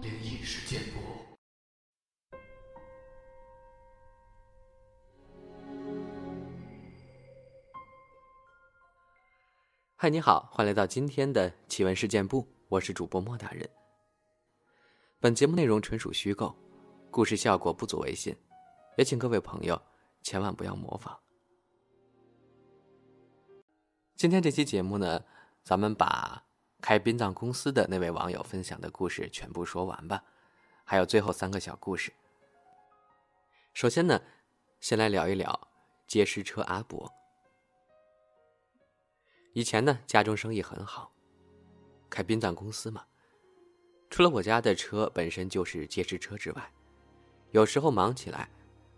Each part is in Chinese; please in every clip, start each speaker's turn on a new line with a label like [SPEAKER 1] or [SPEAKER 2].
[SPEAKER 1] 灵异事件簿。
[SPEAKER 2] 嗨，你好，欢迎来到今天的奇闻事件部，我是主播莫大人。本节目内容纯属虚构，故事效果不足为信，也请各位朋友千万不要模仿。今天这期节目呢，咱们把开殡葬公司的那位网友分享的故事全部说完吧，还有最后三个小故事。首先呢，先来聊一聊接尸车阿伯。以前呢，家中生意很好，开殡葬公司嘛。除了我家的车本身就是接尸车之外，有时候忙起来，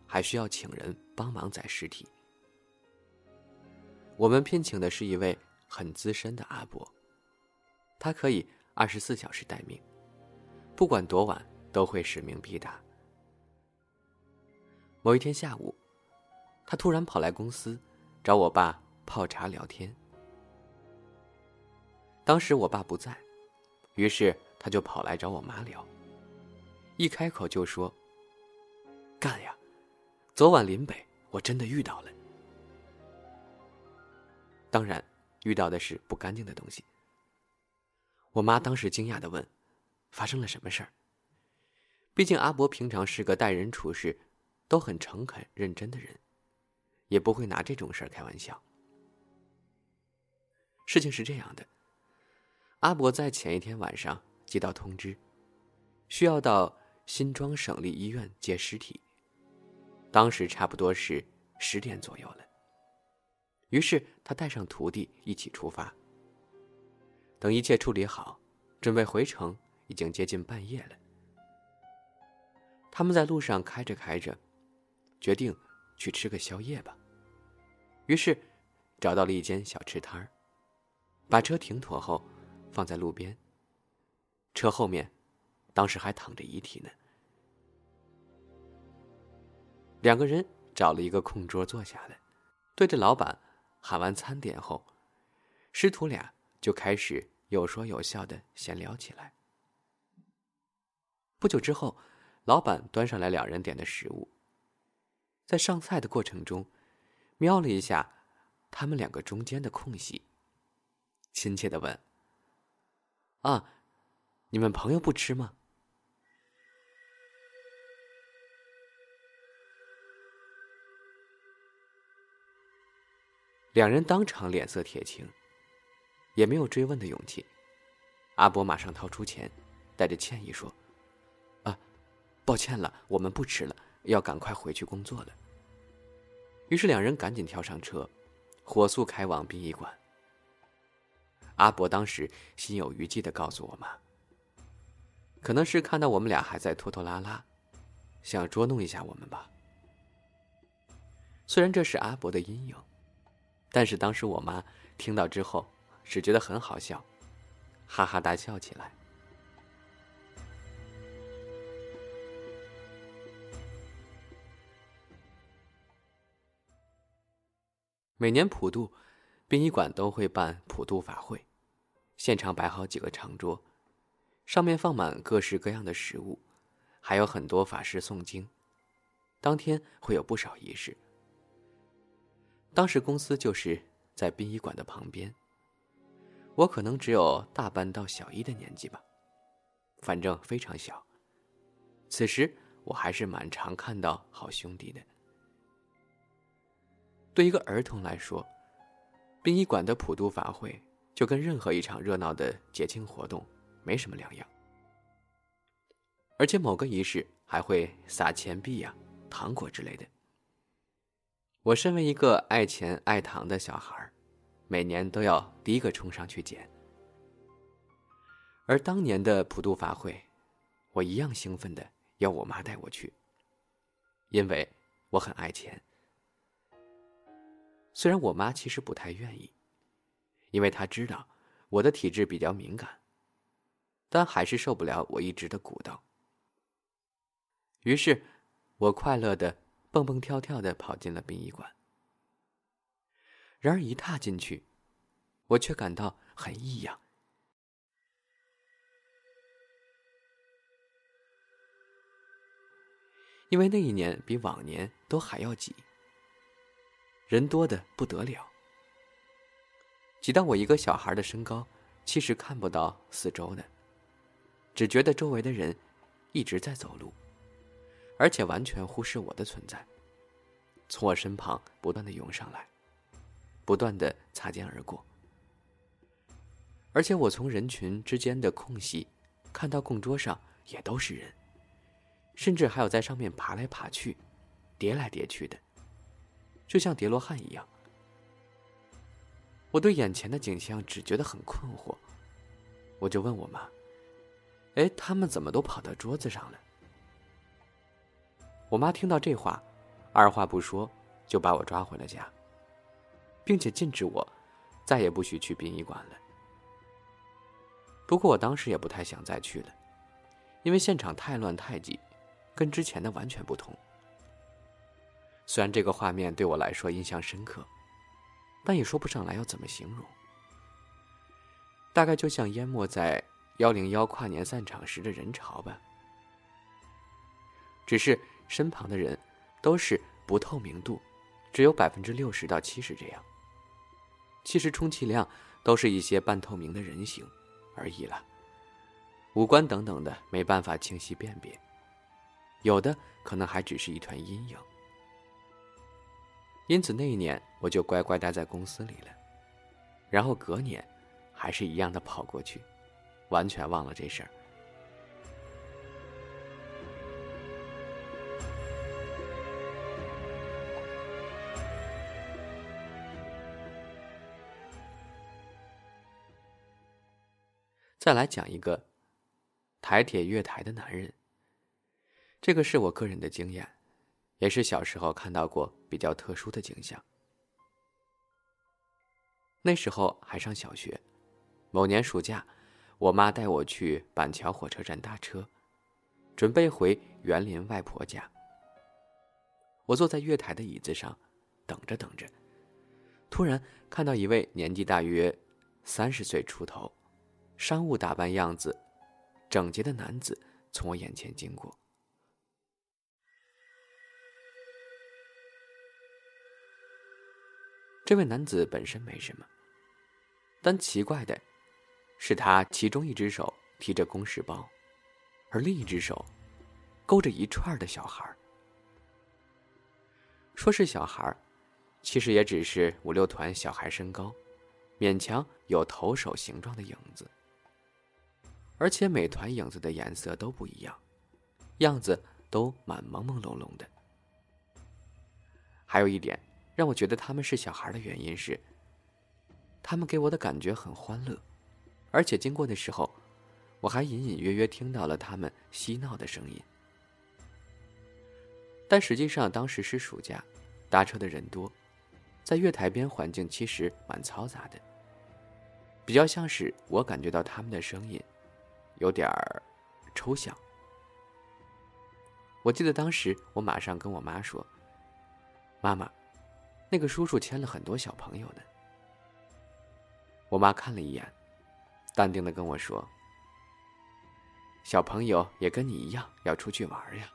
[SPEAKER 2] 还需要请人帮忙载尸体。我们聘请的是一位很资深的阿伯，他可以二十四小时待命，不管多晚都会使命必达。某一天下午，他突然跑来公司，找我爸泡茶聊天。当时我爸不在，于是他就跑来找我妈聊。一开口就说：“干呀，昨晚林北我真的遇到了。当然，遇到的是不干净的东西。”我妈当时惊讶的问：“发生了什么事儿？”毕竟阿伯平常是个待人处事都很诚恳认真的人，也不会拿这种事儿开玩笑。事情是这样的。阿伯在前一天晚上接到通知，需要到新庄省立医院接尸体。当时差不多是十点左右了。于是他带上徒弟一起出发。等一切处理好，准备回城，已经接近半夜了。他们在路上开着开着，决定去吃个宵夜吧。于是找到了一间小吃摊儿，把车停妥后。放在路边。车后面，当时还躺着遗体呢。两个人找了一个空桌坐下来，对着老板喊完餐点后，师徒俩就开始有说有笑的闲聊起来。不久之后，老板端上来两人点的食物。在上菜的过程中，瞄了一下他们两个中间的空隙，亲切的问。啊，你们朋友不吃吗？两人当场脸色铁青，也没有追问的勇气。阿伯马上掏出钱，带着歉意说：“啊，抱歉了，我们不吃了，要赶快回去工作了。”于是两人赶紧跳上车，火速开往殡仪馆。阿伯当时心有余悸的告诉我妈：“可能是看到我们俩还在拖拖拉拉，想捉弄一下我们吧。”虽然这是阿伯的阴影，但是当时我妈听到之后只觉得很好笑，哈哈大笑起来。每年普渡，殡仪馆都会办普渡法会。现场摆好几个长桌，上面放满各式各样的食物，还有很多法师诵经。当天会有不少仪式。当时公司就是在殡仪馆的旁边。我可能只有大班到小一的年纪吧，反正非常小。此时我还是蛮常看到好兄弟的。对一个儿童来说，殡仪馆的普渡法会。就跟任何一场热闹的节庆活动没什么两样，而且某个仪式还会撒钱币呀、糖果之类的。我身为一个爱钱爱糖的小孩每年都要第一个冲上去捡。而当年的普渡法会，我一样兴奋的要我妈带我去，因为我很爱钱。虽然我妈其实不太愿意。因为她知道我的体质比较敏感，但还是受不了我一直的鼓捣。于是，我快乐的蹦蹦跳跳的跑进了殡仪馆。然而一踏进去我却感到很异样。因为那一年比往年都还要挤人多的不得了。挤到我一个小孩的身高其实看不到四周的只觉得周围的人一直在走路而且完全忽视我的存在从我身旁不断的涌上来。不断的擦肩而过。而且我从人群之间的空隙，看到供桌上也都是人，甚至还有在上面爬来爬去、叠来叠去的，就像叠罗汉一样。我对眼前的景象只觉得很困惑，我就问我妈：“哎，他们怎么都跑到桌子上了？”我妈听到这话，二话不说就把我抓回了家，并且禁止我再也不许去殡仪馆了。不过我当时也不太想再去了，因为现场太乱太挤，跟之前的完全不同。虽然这个画面对我来说印象深刻，但也说不上来要怎么形容。大概就像淹没在幺零幺跨年散场时的人潮吧。只是身旁的人都是不透明度，只有百分之六十到七十这样。其实充其量都是一些半透明的人形。而已了，五官等等的没办法清晰辨别，有的可能还只是一团阴影。因此那一年我就乖乖待在公司里了，然后隔年，还是一样的跑过去，完全忘了这事儿。再来讲一个台铁月台的男人。这个是我个人的经验，也是小时候看到过比较特殊的景象。那时候还上小学，某年暑假，我妈带我去板桥火车站搭车，准备回园林外婆家。我坐在月台的椅子上，等着等着，突然看到一位年纪大约三十岁出头。商务打扮样子，整洁的男子从我眼前经过。这位男子本身没什么，但奇怪的是，他其中一只手提着公事包，而另一只手勾着一串的小孩说是小孩其实也只是五六团小孩身高，勉强有投手形状的影子。而且每团影子的颜色都不一样，样子都蛮朦朦胧胧的。还有一点让我觉得他们是小孩的原因是，他们给我的感觉很欢乐，而且经过的时候，我还隐隐约约听到了他们嬉闹的声音。但实际上当时是暑假，搭车的人多，在月台边环境其实蛮嘈杂的，比较像是我感觉到他们的声音。有点儿抽象。我记得当时我马上跟我妈说：“妈妈，那个叔叔牵了很多小朋友呢。”我妈看了一眼，淡定的跟我说：“小朋友也跟你一样要出去玩呀。”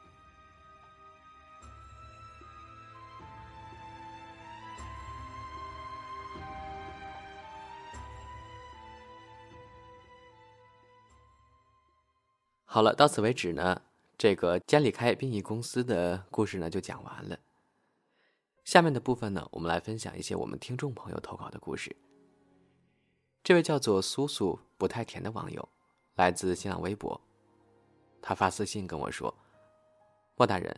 [SPEAKER 2] 好了，到此为止呢，这个监理开殡仪公司的故事呢就讲完了。下面的部分呢，我们来分享一些我们听众朋友投稿的故事。这位叫做苏苏不太甜的网友，来自新浪微博，他发私信跟我说：“莫大人，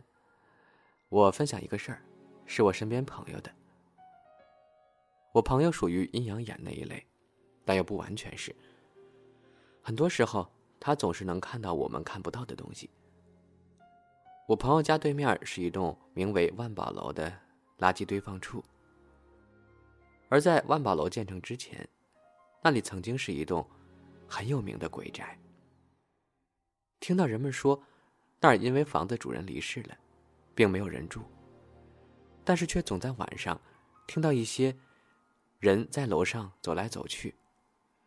[SPEAKER 2] 我分享一个事儿，是我身边朋友的。我朋友属于阴阳眼那一类，但又不完全是。很多时候。”他总是能看到我们看不到的东西。我朋友家对面是一栋名为万宝楼的垃圾堆放处，而在万宝楼建成之前，那里曾经是一栋很有名的鬼宅。听到人们说，那儿因为房子主人离世了，并没有人住，但是却总在晚上听到一些人在楼上走来走去，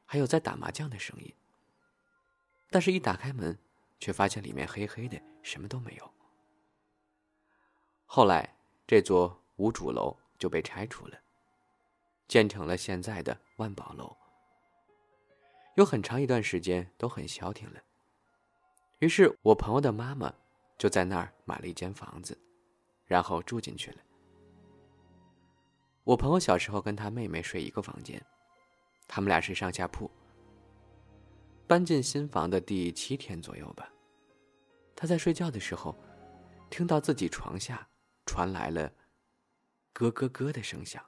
[SPEAKER 2] 还有在打麻将的声音。但是，一打开门，却发现里面黑黑的，什么都没有。后来这座无主楼就被拆除了，建成了现在的万宝楼。有很长一段时间都很消停了。于是我朋友的妈妈就在那儿买了一间房子，然后住进去了。我朋友小时候跟他妹妹睡一个房间，他们俩是上下铺。搬进新房的第七天左右吧，他在睡觉的时候，听到自己床下传来了“咯咯咯”的声响。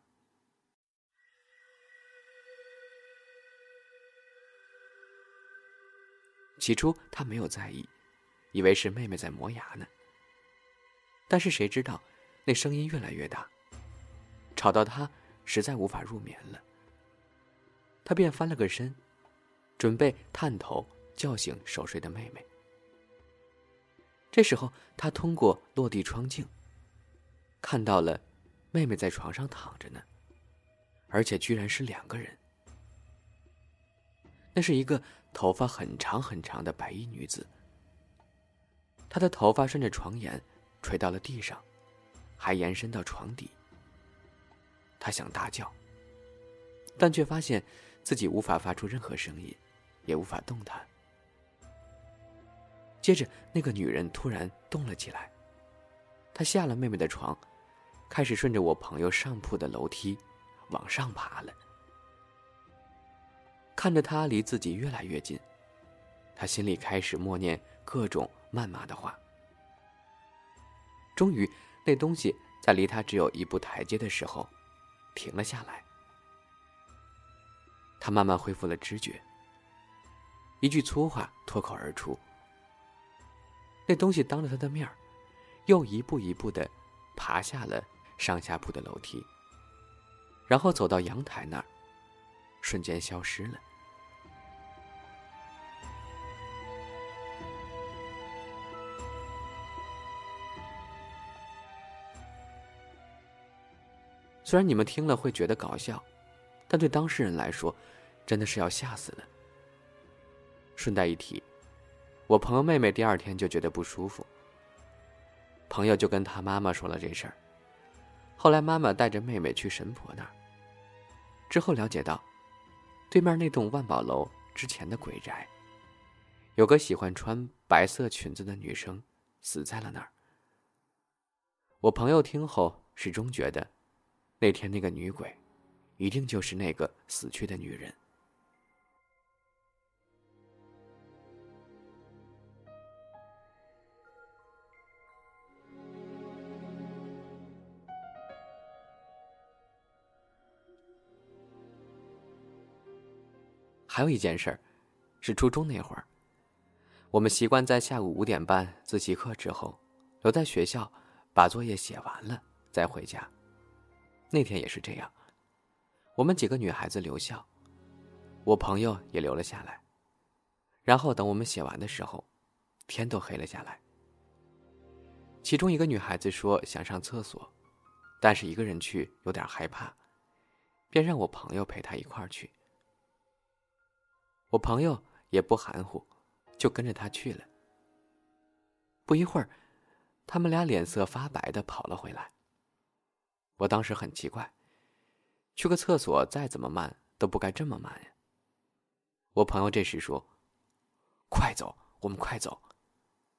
[SPEAKER 2] 起初他没有在意，以为是妹妹在磨牙呢。但是谁知道，那声音越来越大，吵到他实在无法入眠了。他便翻了个身。准备探头叫醒熟睡的妹妹。这时候，他通过落地窗镜看到了妹妹在床上躺着呢，而且居然是两个人。那是一个头发很长很长的白衣女子，她的头发顺着床沿垂到了地上，还延伸到床底。他想大叫，但却发现自己无法发出任何声音。也无法动弹。接着，那个女人突然动了起来，她下了妹妹的床，开始顺着我朋友上铺的楼梯往上爬了。看着她离自己越来越近，他心里开始默念各种谩骂的话。终于，那东西在离他只有一步台阶的时候停了下来。他慢慢恢复了知觉。一句粗话脱口而出。那东西当着他的面又一步一步的爬下了上下铺的楼梯，然后走到阳台那儿，瞬间消失了。虽然你们听了会觉得搞笑，但对当事人来说，真的是要吓死了。顺带一提，我朋友妹妹第二天就觉得不舒服，朋友就跟他妈妈说了这事儿。后来妈妈带着妹妹去神婆那儿，之后了解到，对面那栋万宝楼之前的鬼宅，有个喜欢穿白色裙子的女生死在了那儿。我朋友听后始终觉得，那天那个女鬼，一定就是那个死去的女人。还有一件事儿，是初中那会儿，我们习惯在下午五点半自习课之后，留在学校把作业写完了再回家。那天也是这样，我们几个女孩子留校，我朋友也留了下来。然后等我们写完的时候，天都黑了下来。其中一个女孩子说想上厕所，但是一个人去有点害怕，便让我朋友陪她一块儿去。我朋友也不含糊，就跟着他去了。不一会儿，他们俩脸色发白的跑了回来。我当时很奇怪，去个厕所再怎么慢都不该这么慢呀。我朋友这时说：“快走，我们快走，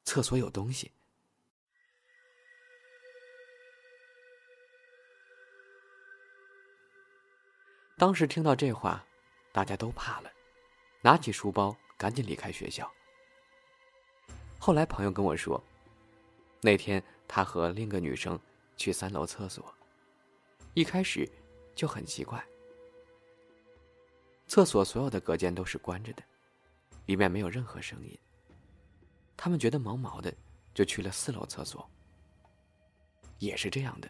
[SPEAKER 2] 厕所有东西。”当时听到这话，大家都怕了。拿起书包，赶紧离开学校。后来朋友跟我说，那天他和另一个女生去三楼厕所，一开始就很奇怪，厕所所有的隔间都是关着的，里面没有任何声音。他们觉得毛毛的，就去了四楼厕所，也是这样的，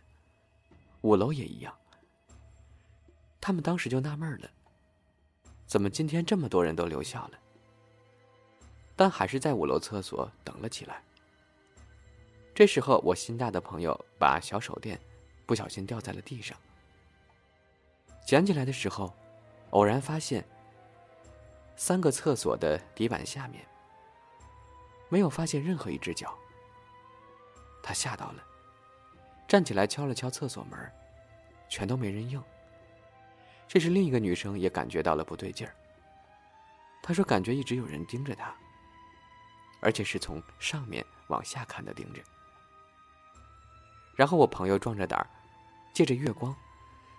[SPEAKER 2] 五楼也一样。他们当时就纳闷了。怎么今天这么多人都留校了？但还是在五楼厕所等了起来。这时候，我心大的朋友把小手电不小心掉在了地上，捡起来的时候，偶然发现三个厕所的底板下面没有发现任何一只脚。他吓到了，站起来敲了敲厕所门，全都没人应。这时，另一个女生也感觉到了不对劲儿。她说：“感觉一直有人盯着她，而且是从上面往下看的盯着。”然后我朋友壮着胆儿，借着月光，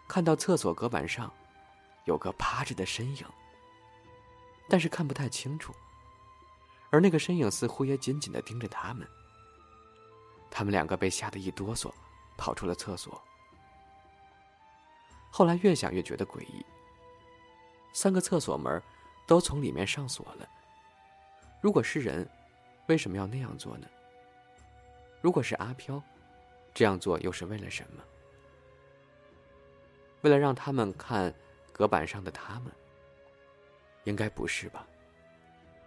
[SPEAKER 2] 看到厕所隔板上有个趴着的身影，但是看不太清楚。而那个身影似乎也紧紧的盯着他们。他们两个被吓得一哆嗦，跑出了厕所。后来越想越觉得诡异。三个厕所门都从里面上锁了。如果是人，为什么要那样做呢？如果是阿飘，这样做又是为了什么？为了让他们看隔板上的他们？应该不是吧。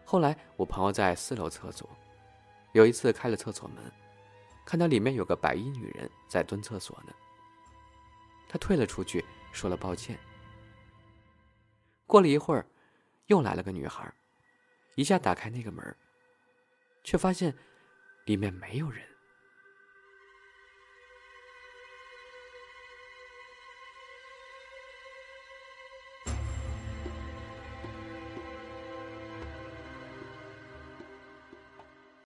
[SPEAKER 2] 后来我朋友在四楼厕所，有一次开了厕所门，看到里面有个白衣女人在蹲厕所呢。他退了出去。说了抱歉。过了一会儿，又来了个女孩，一下打开那个门，却发现里面没有人。